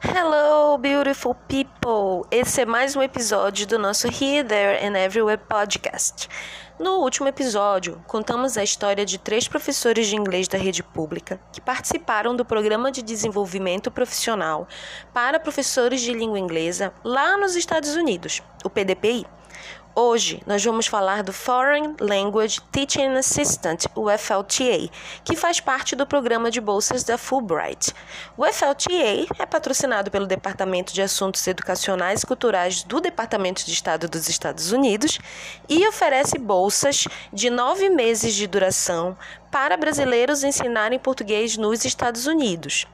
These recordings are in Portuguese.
Hello, beautiful people! Esse é mais um episódio do nosso Here, There and Everywhere podcast. No último episódio, contamos a história de três professores de inglês da rede pública que participaram do Programa de Desenvolvimento Profissional para Professores de Língua Inglesa lá nos Estados Unidos, o PDPI. Hoje nós vamos falar do Foreign Language Teaching Assistant, o FLTA, que faz parte do programa de bolsas da Fulbright. O FLTA é patrocinado pelo Departamento de Assuntos Educacionais e Culturais do Departamento de Estado dos Estados Unidos e oferece bolsas de nove meses de duração para brasileiros ensinarem português nos Estados Unidos.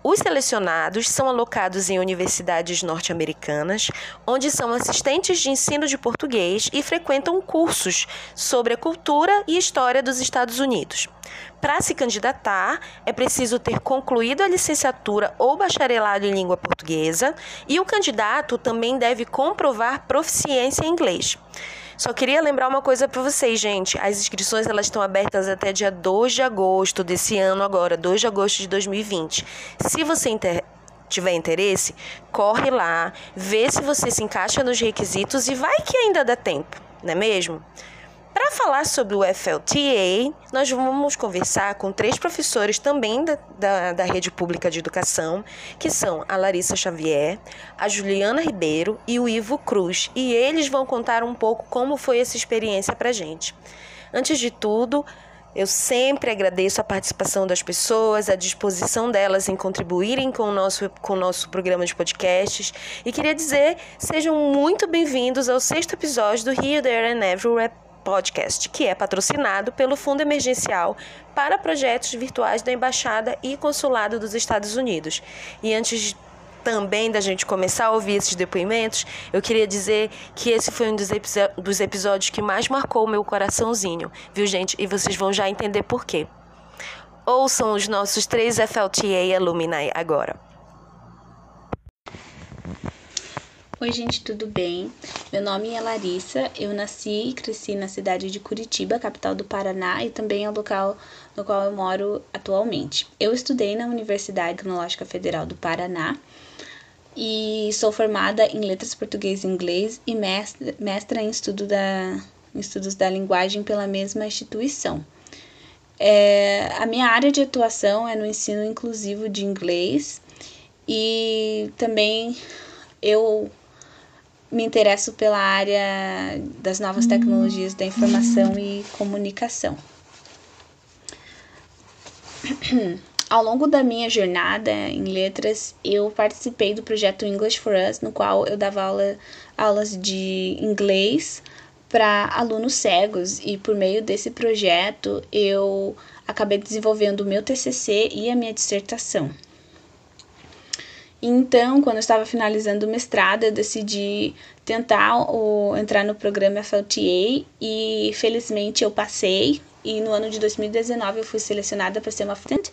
Os selecionados são alocados em universidades norte-americanas, onde são assistentes de ensino de português e frequentam cursos sobre a cultura e história dos Estados Unidos. Para se candidatar, é preciso ter concluído a licenciatura ou bacharelado em língua portuguesa e o candidato também deve comprovar proficiência em inglês. Só queria lembrar uma coisa para vocês, gente. As inscrições elas estão abertas até dia 2 de agosto desse ano agora, 2 de agosto de 2020. Se você inter tiver interesse, corre lá, vê se você se encaixa nos requisitos e vai que ainda dá tempo, não é mesmo? Para falar sobre o FLTA, nós vamos conversar com três professores também da, da, da, rede pública de educação, que são a Larissa Xavier, a Juliana Ribeiro e o Ivo Cruz. E eles vão contar um pouco como foi essa experiência para gente. Antes de tudo, eu sempre agradeço a participação das pessoas, a disposição delas em contribuírem com o nosso, com o nosso programa de podcasts. E queria dizer, sejam muito bem-vindos ao sexto episódio do Here, There and Everywhere Podcast, que é patrocinado pelo Fundo Emergencial para Projetos Virtuais da Embaixada e Consulado dos Estados Unidos. E antes também da gente começar a ouvir esses depoimentos, eu queria dizer que esse foi um dos, dos episódios que mais marcou o meu coraçãozinho, viu, gente? E vocês vão já entender por quê. Ouçam os nossos três FLTA Alumni agora. Oi, gente, tudo bem? Meu nome é Larissa, eu nasci e cresci na cidade de Curitiba, capital do Paraná, e também é o local no qual eu moro atualmente. Eu estudei na Universidade Tecnológica Federal do Paraná e sou formada em Letras Português e Inglês e mestra, mestra em, estudo da, em Estudos da Linguagem pela mesma instituição. É, a minha área de atuação é no ensino inclusivo de inglês e também eu me interesso pela área das novas tecnologias da informação e comunicação. Ao longo da minha jornada em letras, eu participei do projeto English for Us, no qual eu dava aula, aulas de inglês para alunos cegos e por meio desse projeto eu acabei desenvolvendo o meu TCC e a minha dissertação. Então, quando eu estava finalizando o mestrado, eu decidi tentar o, entrar no programa FLTA e felizmente eu passei. E no ano de 2019 eu fui selecionada para ser uma assistente.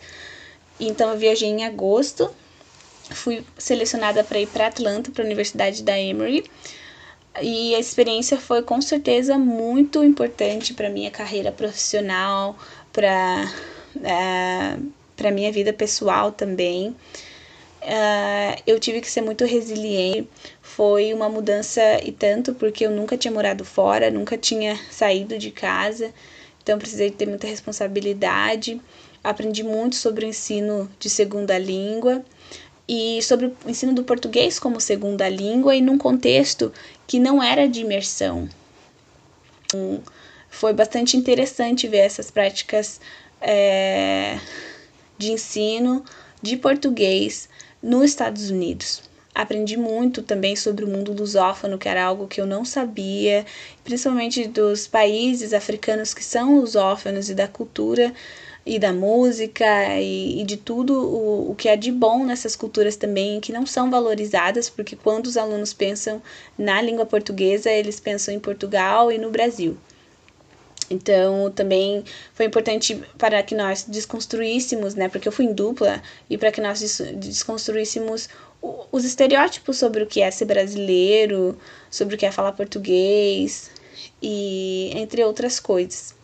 Então eu viajei em agosto, fui selecionada para ir para Atlanta, para a Universidade da Emory. E a experiência foi com certeza muito importante para minha carreira profissional, para uh, para minha vida pessoal também. Uh, eu tive que ser muito resiliente. Foi uma mudança e tanto porque eu nunca tinha morado fora, nunca tinha saído de casa, então precisei ter muita responsabilidade. Aprendi muito sobre o ensino de segunda língua e sobre o ensino do português como segunda língua e num contexto que não era de imersão. Então, foi bastante interessante ver essas práticas é, de ensino de português nos Estados Unidos. Aprendi muito também sobre o mundo lusófono, que era algo que eu não sabia, principalmente dos países africanos que são lusófonos e da cultura e da música e, e de tudo o, o que é de bom nessas culturas também, que não são valorizadas, porque quando os alunos pensam na língua portuguesa, eles pensam em Portugal e no Brasil. Então, também foi importante para que nós desconstruíssemos, né? Porque eu fui em dupla, e para que nós desconstruíssemos os estereótipos sobre o que é ser brasileiro, sobre o que é falar português e entre outras coisas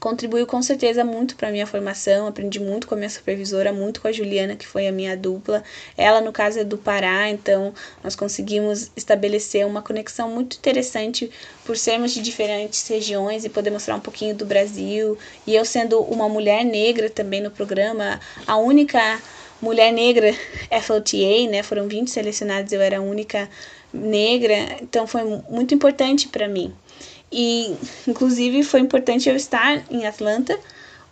contribuiu com certeza muito para minha formação. Aprendi muito com a minha supervisora, muito com a Juliana, que foi a minha dupla. Ela, no caso, é do Pará, então nós conseguimos estabelecer uma conexão muito interessante por sermos de diferentes regiões e poder mostrar um pouquinho do Brasil. E eu, sendo uma mulher negra também no programa, a única mulher negra FLTA, né? Foram 20 selecionados, eu era a única negra, então foi muito importante para mim. E, inclusive, foi importante eu estar em Atlanta,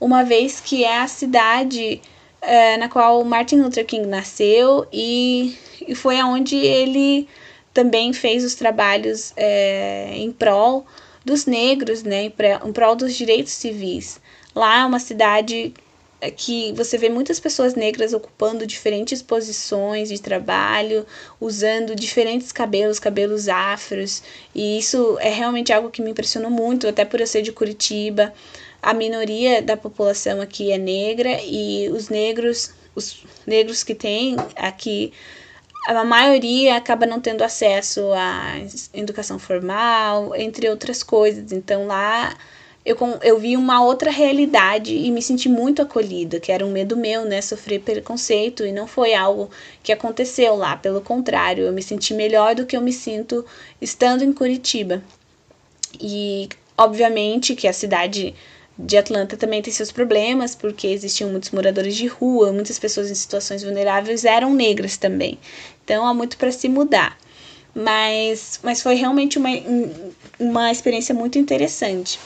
uma vez que é a cidade é, na qual Martin Luther King nasceu e, e foi aonde ele também fez os trabalhos é, em prol dos negros, né, em prol dos direitos civis. Lá é uma cidade que você vê muitas pessoas negras ocupando diferentes posições de trabalho, usando diferentes cabelos, cabelos afros, e isso é realmente algo que me impressionou muito, até por eu ser de Curitiba. A minoria da população aqui é negra e os negros, os negros que tem aqui, a maioria acaba não tendo acesso à educação formal, entre outras coisas. Então lá eu, eu vi uma outra realidade e me senti muito acolhida, que era um medo meu, né? Sofrer preconceito e não foi algo que aconteceu lá, pelo contrário, eu me senti melhor do que eu me sinto estando em Curitiba. E, obviamente, que a cidade de Atlanta também tem seus problemas, porque existiam muitos moradores de rua, muitas pessoas em situações vulneráveis eram negras também. Então há muito para se mudar. Mas, mas foi realmente uma, uma experiência muito interessante.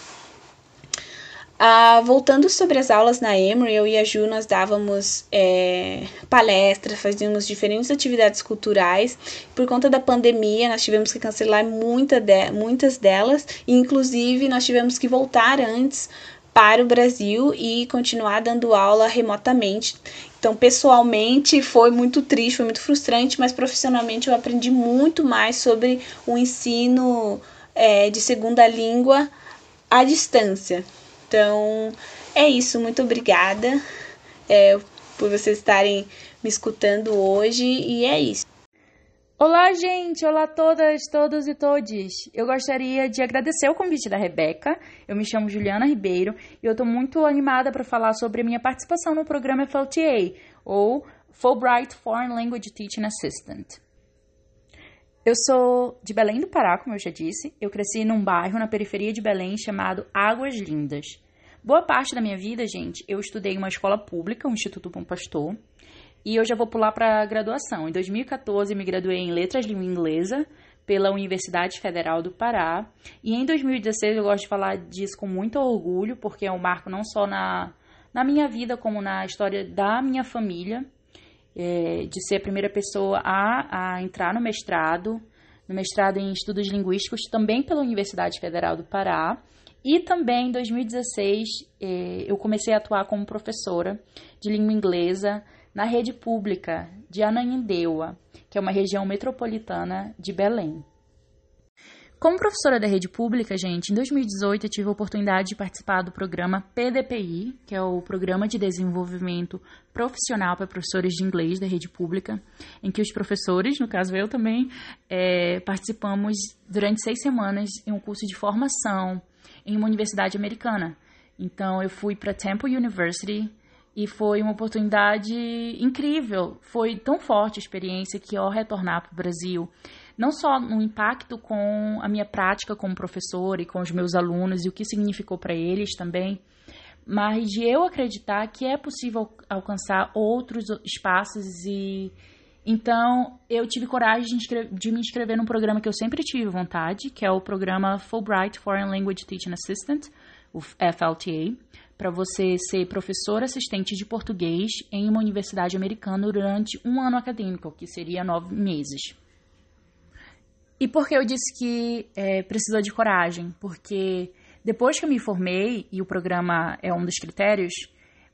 Ah, voltando sobre as aulas na Emory, eu e a Ju, nós dávamos é, palestras, fazíamos diferentes atividades culturais. Por conta da pandemia, nós tivemos que cancelar muita de, muitas delas, e inclusive nós tivemos que voltar antes para o Brasil e continuar dando aula remotamente. Então, pessoalmente foi muito triste, foi muito frustrante, mas profissionalmente eu aprendi muito mais sobre o ensino é, de segunda língua à distância. Então, é isso. Muito obrigada é, por vocês estarem me escutando hoje. E é isso. Olá, gente! Olá todas, todos e todes! Eu gostaria de agradecer o convite da Rebeca. Eu me chamo Juliana Ribeiro e eu estou muito animada para falar sobre a minha participação no programa FLTA, ou Fulbright Foreign Language Teaching Assistant. Eu sou de Belém do Pará, como eu já disse. Eu cresci num bairro na periferia de Belém chamado Águas Lindas. Boa parte da minha vida, gente, eu estudei em uma escola pública, o Instituto Bom Pastor, e eu já vou pular para a graduação. Em 2014, me graduei em Letras Língua Inglesa pela Universidade Federal do Pará. E em 2016, eu gosto de falar disso com muito orgulho, porque é um marco não só na, na minha vida, como na história da minha família é, de ser a primeira pessoa a, a entrar no mestrado, no mestrado em estudos linguísticos, também pela Universidade Federal do Pará. E também em 2016 é, eu comecei a atuar como professora de língua inglesa na rede pública de Ananindeua, que é uma região metropolitana de Belém. Como professora da rede pública, gente, em 2018 eu tive a oportunidade de participar do programa PDPI, que é o Programa de Desenvolvimento Profissional para Professores de Inglês da rede pública, em que os professores, no caso eu também, é, participamos durante seis semanas em um curso de formação em uma universidade americana. Então eu fui para Temple University e foi uma oportunidade incrível. Foi tão forte a experiência que ao retornar para o Brasil não só no impacto com a minha prática como professora e com os meus alunos e o que significou para eles também, mas de eu acreditar que é possível alcançar outros espaços e então eu tive coragem de, de, me inscrever num programa que eu sempre tive vontade, que é o programa Fulbright Foreign Language Teaching Assistant, o FLTA, para você ser professor assistente de português em uma universidade americana durante um ano acadêmico, que seria nove meses. E por que eu disse que é, precisou de coragem? Porque depois que eu me formei, e o programa é um dos critérios,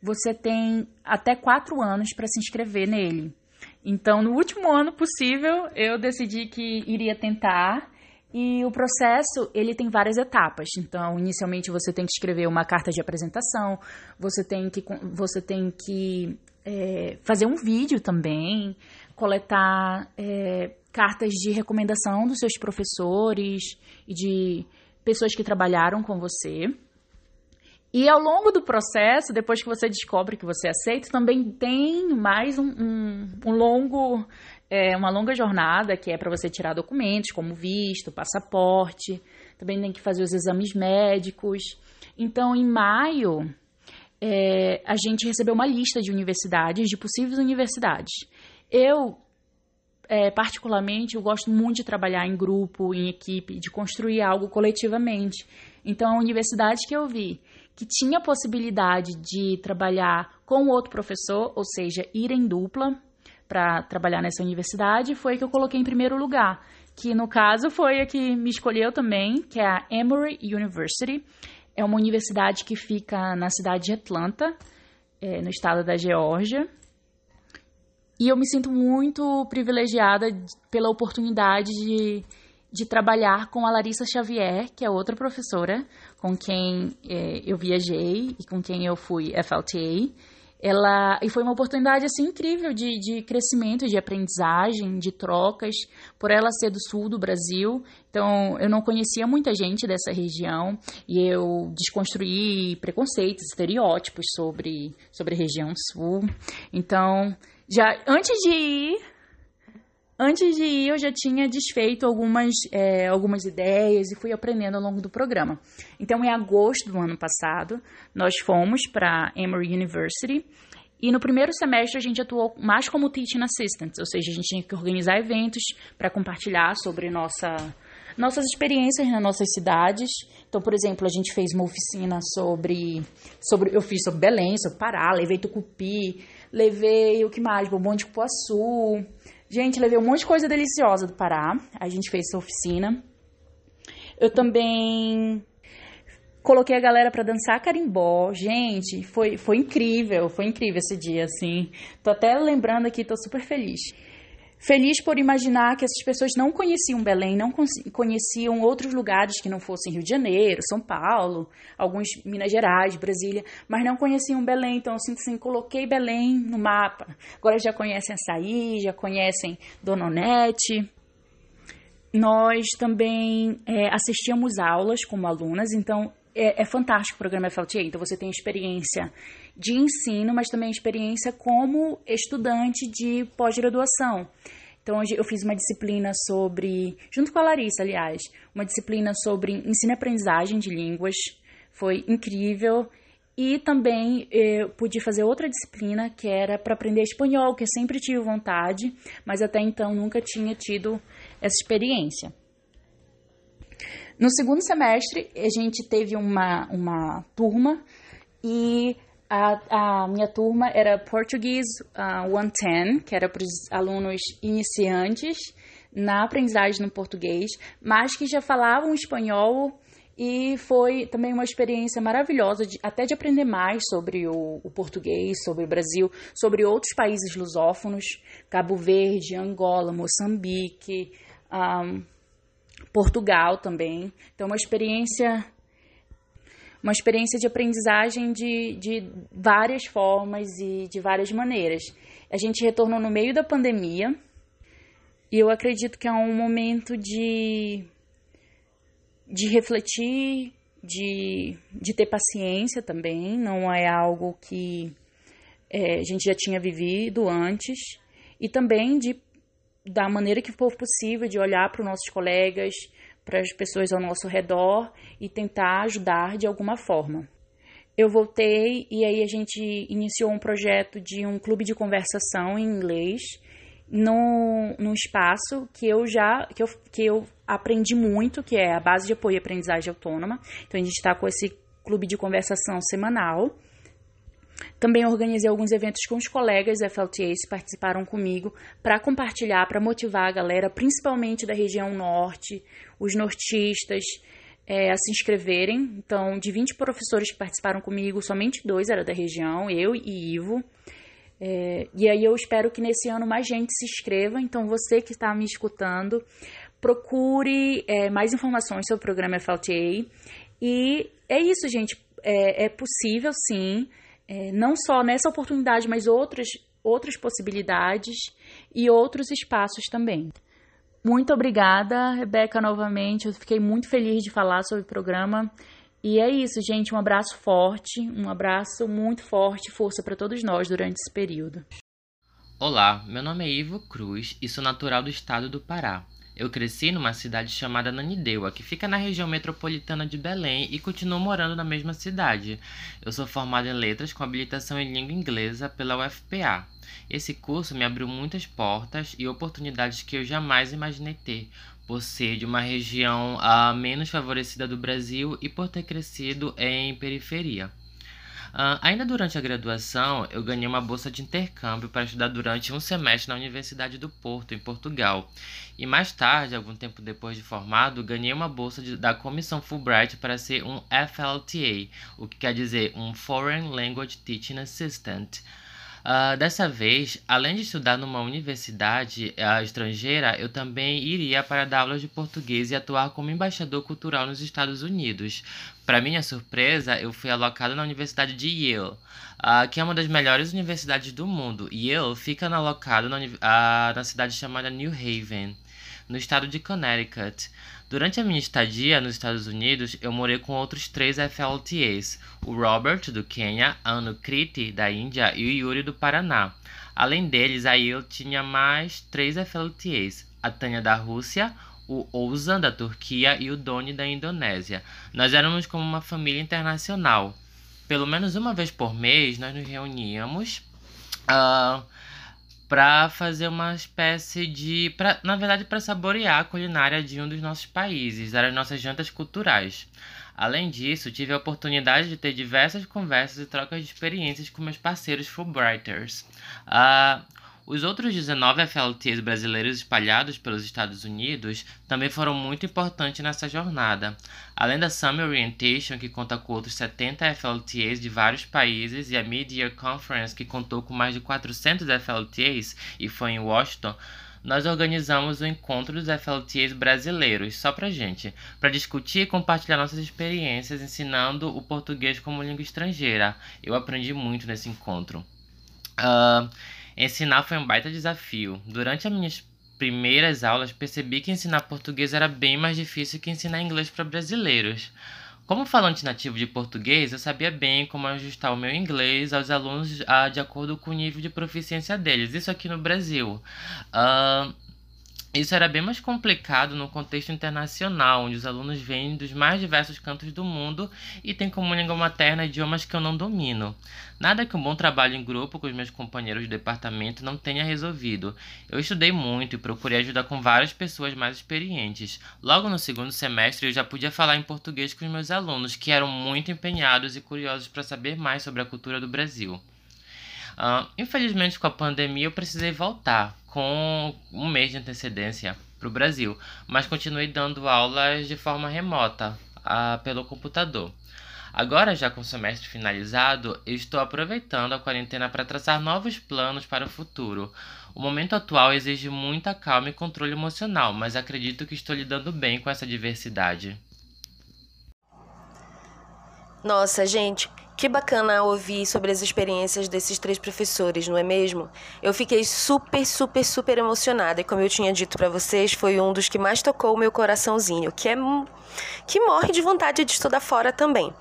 você tem até quatro anos para se inscrever nele. Então, no último ano possível, eu decidi que iria tentar. E o processo, ele tem várias etapas. Então, inicialmente você tem que escrever uma carta de apresentação, você tem que, você tem que é, fazer um vídeo também, coletar é, cartas de recomendação dos seus professores e de pessoas que trabalharam com você. E ao longo do processo, depois que você descobre que você aceita, também tem mais um, um, um longo, é, uma longa jornada que é para você tirar documentos, como visto, passaporte. Também tem que fazer os exames médicos. Então, em maio, é, a gente recebeu uma lista de universidades, de possíveis universidades. Eu, é, particularmente, eu gosto muito de trabalhar em grupo, em equipe, de construir algo coletivamente. Então, a universidade que eu vi que tinha possibilidade de trabalhar com outro professor, ou seja, ir em dupla para trabalhar nessa universidade, foi que eu coloquei em primeiro lugar, que no caso foi a que me escolheu também, que é a Emory University. É uma universidade que fica na cidade de Atlanta, é, no estado da Geórgia. E eu me sinto muito privilegiada pela oportunidade de de trabalhar com a Larissa Xavier, que é outra professora com quem é, eu viajei e com quem eu fui FLTA. Ela, e foi uma oportunidade assim incrível de, de crescimento, de aprendizagem, de trocas, por ela ser do sul do Brasil. Então, eu não conhecia muita gente dessa região e eu desconstruí preconceitos, estereótipos sobre, sobre a região sul. Então, já antes de ir Antes de ir, eu já tinha desfeito algumas, é, algumas ideias e fui aprendendo ao longo do programa. Então, em agosto do ano passado, nós fomos para Emory University e no primeiro semestre a gente atuou mais como teaching assistant, ou seja, a gente tinha que organizar eventos para compartilhar sobre nossa, nossas experiências nas nossas cidades. Então, por exemplo, a gente fez uma oficina sobre, sobre eu fiz sobre Belém, sobre Pará, levei Tucupi, levei o que mais, bombom de cupuaçu, Gente, levei um monte de coisa deliciosa do Pará. A gente fez essa oficina. Eu também coloquei a galera para dançar carimbó. Gente, foi, foi incrível, foi incrível esse dia, assim. Tô até lembrando aqui, tô super feliz. Feliz por imaginar que essas pessoas não conheciam Belém, não conheciam outros lugares que não fossem Rio de Janeiro, São Paulo, alguns Minas Gerais, Brasília, mas não conheciam Belém. Então, assim, assim coloquei Belém no mapa. Agora já conhecem Açaí, já conhecem Dona Onete. Nós também é, assistíamos aulas como alunas, então é, é fantástico o programa FLTA. Então, você tem experiência de ensino, mas também experiência como estudante de pós-graduação. Então, eu fiz uma disciplina sobre, junto com a Larissa, aliás, uma disciplina sobre ensino e aprendizagem de línguas. Foi incrível. E também eu pude fazer outra disciplina que era para aprender espanhol, que eu sempre tive vontade, mas até então nunca tinha tido essa experiência. No segundo semestre, a gente teve uma, uma turma e a, a minha turma era Português uh, 110, que era para os alunos iniciantes na aprendizagem no português, mas que já falavam espanhol e foi também uma experiência maravilhosa, de, até de aprender mais sobre o, o, português, sobre o Brasil, sobre outros países lusófonos, Cabo Verde, Angola, Moçambique, um, Portugal também. Então, uma experiência uma experiência de aprendizagem de, de várias formas e de várias maneiras. A gente retornou no meio da pandemia e eu acredito que é um momento de, de refletir, de, de ter paciência também, não é algo que é, a gente já tinha vivido antes, e também de da maneira que for possível, de olhar para os nossos colegas, para as pessoas ao nosso redor e tentar ajudar de alguma forma. Eu voltei e aí a gente iniciou um projeto de um clube de conversação em inglês num espaço que eu já que eu, que eu aprendi muito, que é a base de apoio e aprendizagem autônoma. Então a gente está com esse clube de conversação semanal também organizei alguns eventos com os colegas FLTAs que participaram comigo para compartilhar, para motivar a galera, principalmente da região norte, os nortistas, é, a se inscreverem. Então, de 20 professores que participaram comigo, somente dois eram da região, eu e Ivo. É, e aí eu espero que nesse ano mais gente se inscreva. Então, você que está me escutando, procure é, mais informações sobre o programa FLTA. E é isso, gente. É, é possível, sim é, não só nessa oportunidade, mas outras outras possibilidades e outros espaços também. Muito obrigada, Rebeca, novamente. Eu fiquei muito feliz de falar sobre o programa. E é isso, gente. Um abraço forte, um abraço muito forte, força para todos nós durante esse período. Olá, meu nome é Ivo Cruz e sou natural do estado do Pará. Eu cresci numa cidade chamada Nanideua, que fica na região metropolitana de Belém e continuo morando na mesma cidade. Eu sou formado em letras com habilitação em língua inglesa pela UFPA. Esse curso me abriu muitas portas e oportunidades que eu jamais imaginei ter, por ser de uma região a menos favorecida do Brasil e por ter crescido em periferia. Uh, ainda durante a graduação, eu ganhei uma bolsa de intercâmbio para estudar durante um semestre na Universidade do Porto, em Portugal. E mais tarde, algum tempo depois de formado, ganhei uma bolsa de, da Comissão Fulbright para ser um FLTA, o que quer dizer um Foreign Language Teaching Assistant. Uh, dessa vez, além de estudar numa universidade uh, estrangeira, eu também iria para dar aulas de português e atuar como embaixador cultural nos Estados Unidos. Para minha surpresa, eu fui alocado na Universidade de Yale, uh, que é uma das melhores universidades do mundo. Yale fica alocado na, na cidade chamada New Haven, no estado de Connecticut. Durante a minha estadia nos Estados Unidos, eu morei com outros três FLTAs, o Robert, do Quênia, a Anukriti, da Índia e o Yuri, do Paraná. Além deles, aí eu tinha mais três FLTAs, a Tânia, da Rússia, o Ouzan, da Turquia e o Doni, da Indonésia. Nós éramos como uma família internacional. Pelo menos uma vez por mês, nós nos reuníamos... Uh, para fazer uma espécie de, pra, na verdade, para saborear a culinária de um dos nossos países, as nossas jantas culturais. Além disso, tive a oportunidade de ter diversas conversas e trocas de experiências com meus parceiros Fulbrighters. Uh, os outros 19 FLTs brasileiros espalhados pelos Estados Unidos também foram muito importantes nessa jornada. Além da Summer Orientation, que conta com outros 70 FLTs de vários países, e a Mid-Year Conference, que contou com mais de 400 FLTs e foi em Washington, nós organizamos o encontro dos FLTs brasileiros, só pra gente, para discutir e compartilhar nossas experiências ensinando o português como língua estrangeira. Eu aprendi muito nesse encontro. Uh, Ensinar foi um baita desafio. Durante as minhas primeiras aulas, percebi que ensinar português era bem mais difícil que ensinar inglês para brasileiros. Como falante nativo de português, eu sabia bem como ajustar o meu inglês aos alunos ah, de acordo com o nível de proficiência deles, isso aqui no Brasil. Uh, isso era bem mais complicado no contexto internacional, onde os alunos vêm dos mais diversos cantos do mundo e têm como língua materna idiomas que eu não domino. Nada que um bom trabalho em grupo com os meus companheiros de departamento não tenha resolvido. Eu estudei muito e procurei ajudar com várias pessoas mais experientes. Logo no segundo semestre, eu já podia falar em português com os meus alunos, que eram muito empenhados e curiosos para saber mais sobre a cultura do Brasil. Uh, infelizmente, com a pandemia, eu precisei voltar com um mês de antecedência para o Brasil, mas continuei dando aulas de forma remota uh, pelo computador. Agora, já com o semestre finalizado, eu estou aproveitando a quarentena para traçar novos planos para o futuro. O momento atual exige muita calma e controle emocional, mas acredito que estou lidando bem com essa diversidade. Nossa, gente, que bacana ouvir sobre as experiências desses três professores, não é mesmo? Eu fiquei super, super, super emocionada e como eu tinha dito para vocês, foi um dos que mais tocou o meu coraçãozinho, que é que morre de vontade de estudar fora também.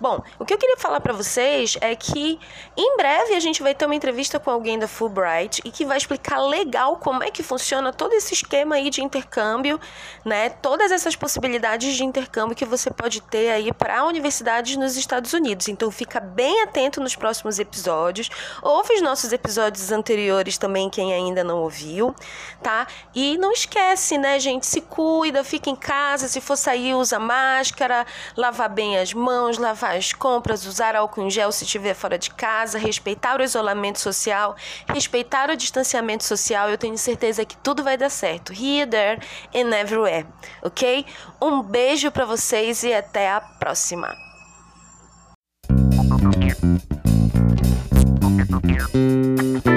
Bom, o que eu queria falar para vocês é que em breve a gente vai ter uma entrevista com alguém da Fulbright e que vai explicar legal como é que funciona todo esse esquema aí de intercâmbio, né? Todas essas possibilidades de intercâmbio que você pode ter aí para universidades nos Estados Unidos. Então fica bem atento nos próximos episódios. Ouve os nossos episódios anteriores também, quem ainda não ouviu, tá? E não esquece, né, gente? Se cuida, fica em casa, se for sair, usa máscara, lavar bem as mãos, lavar as compras, usar álcool em gel se estiver fora de casa, respeitar o isolamento social, respeitar o distanciamento social. Eu tenho certeza que tudo vai dar certo. Here, there and everywhere, ok? Um beijo para vocês e até a próxima. Thank you.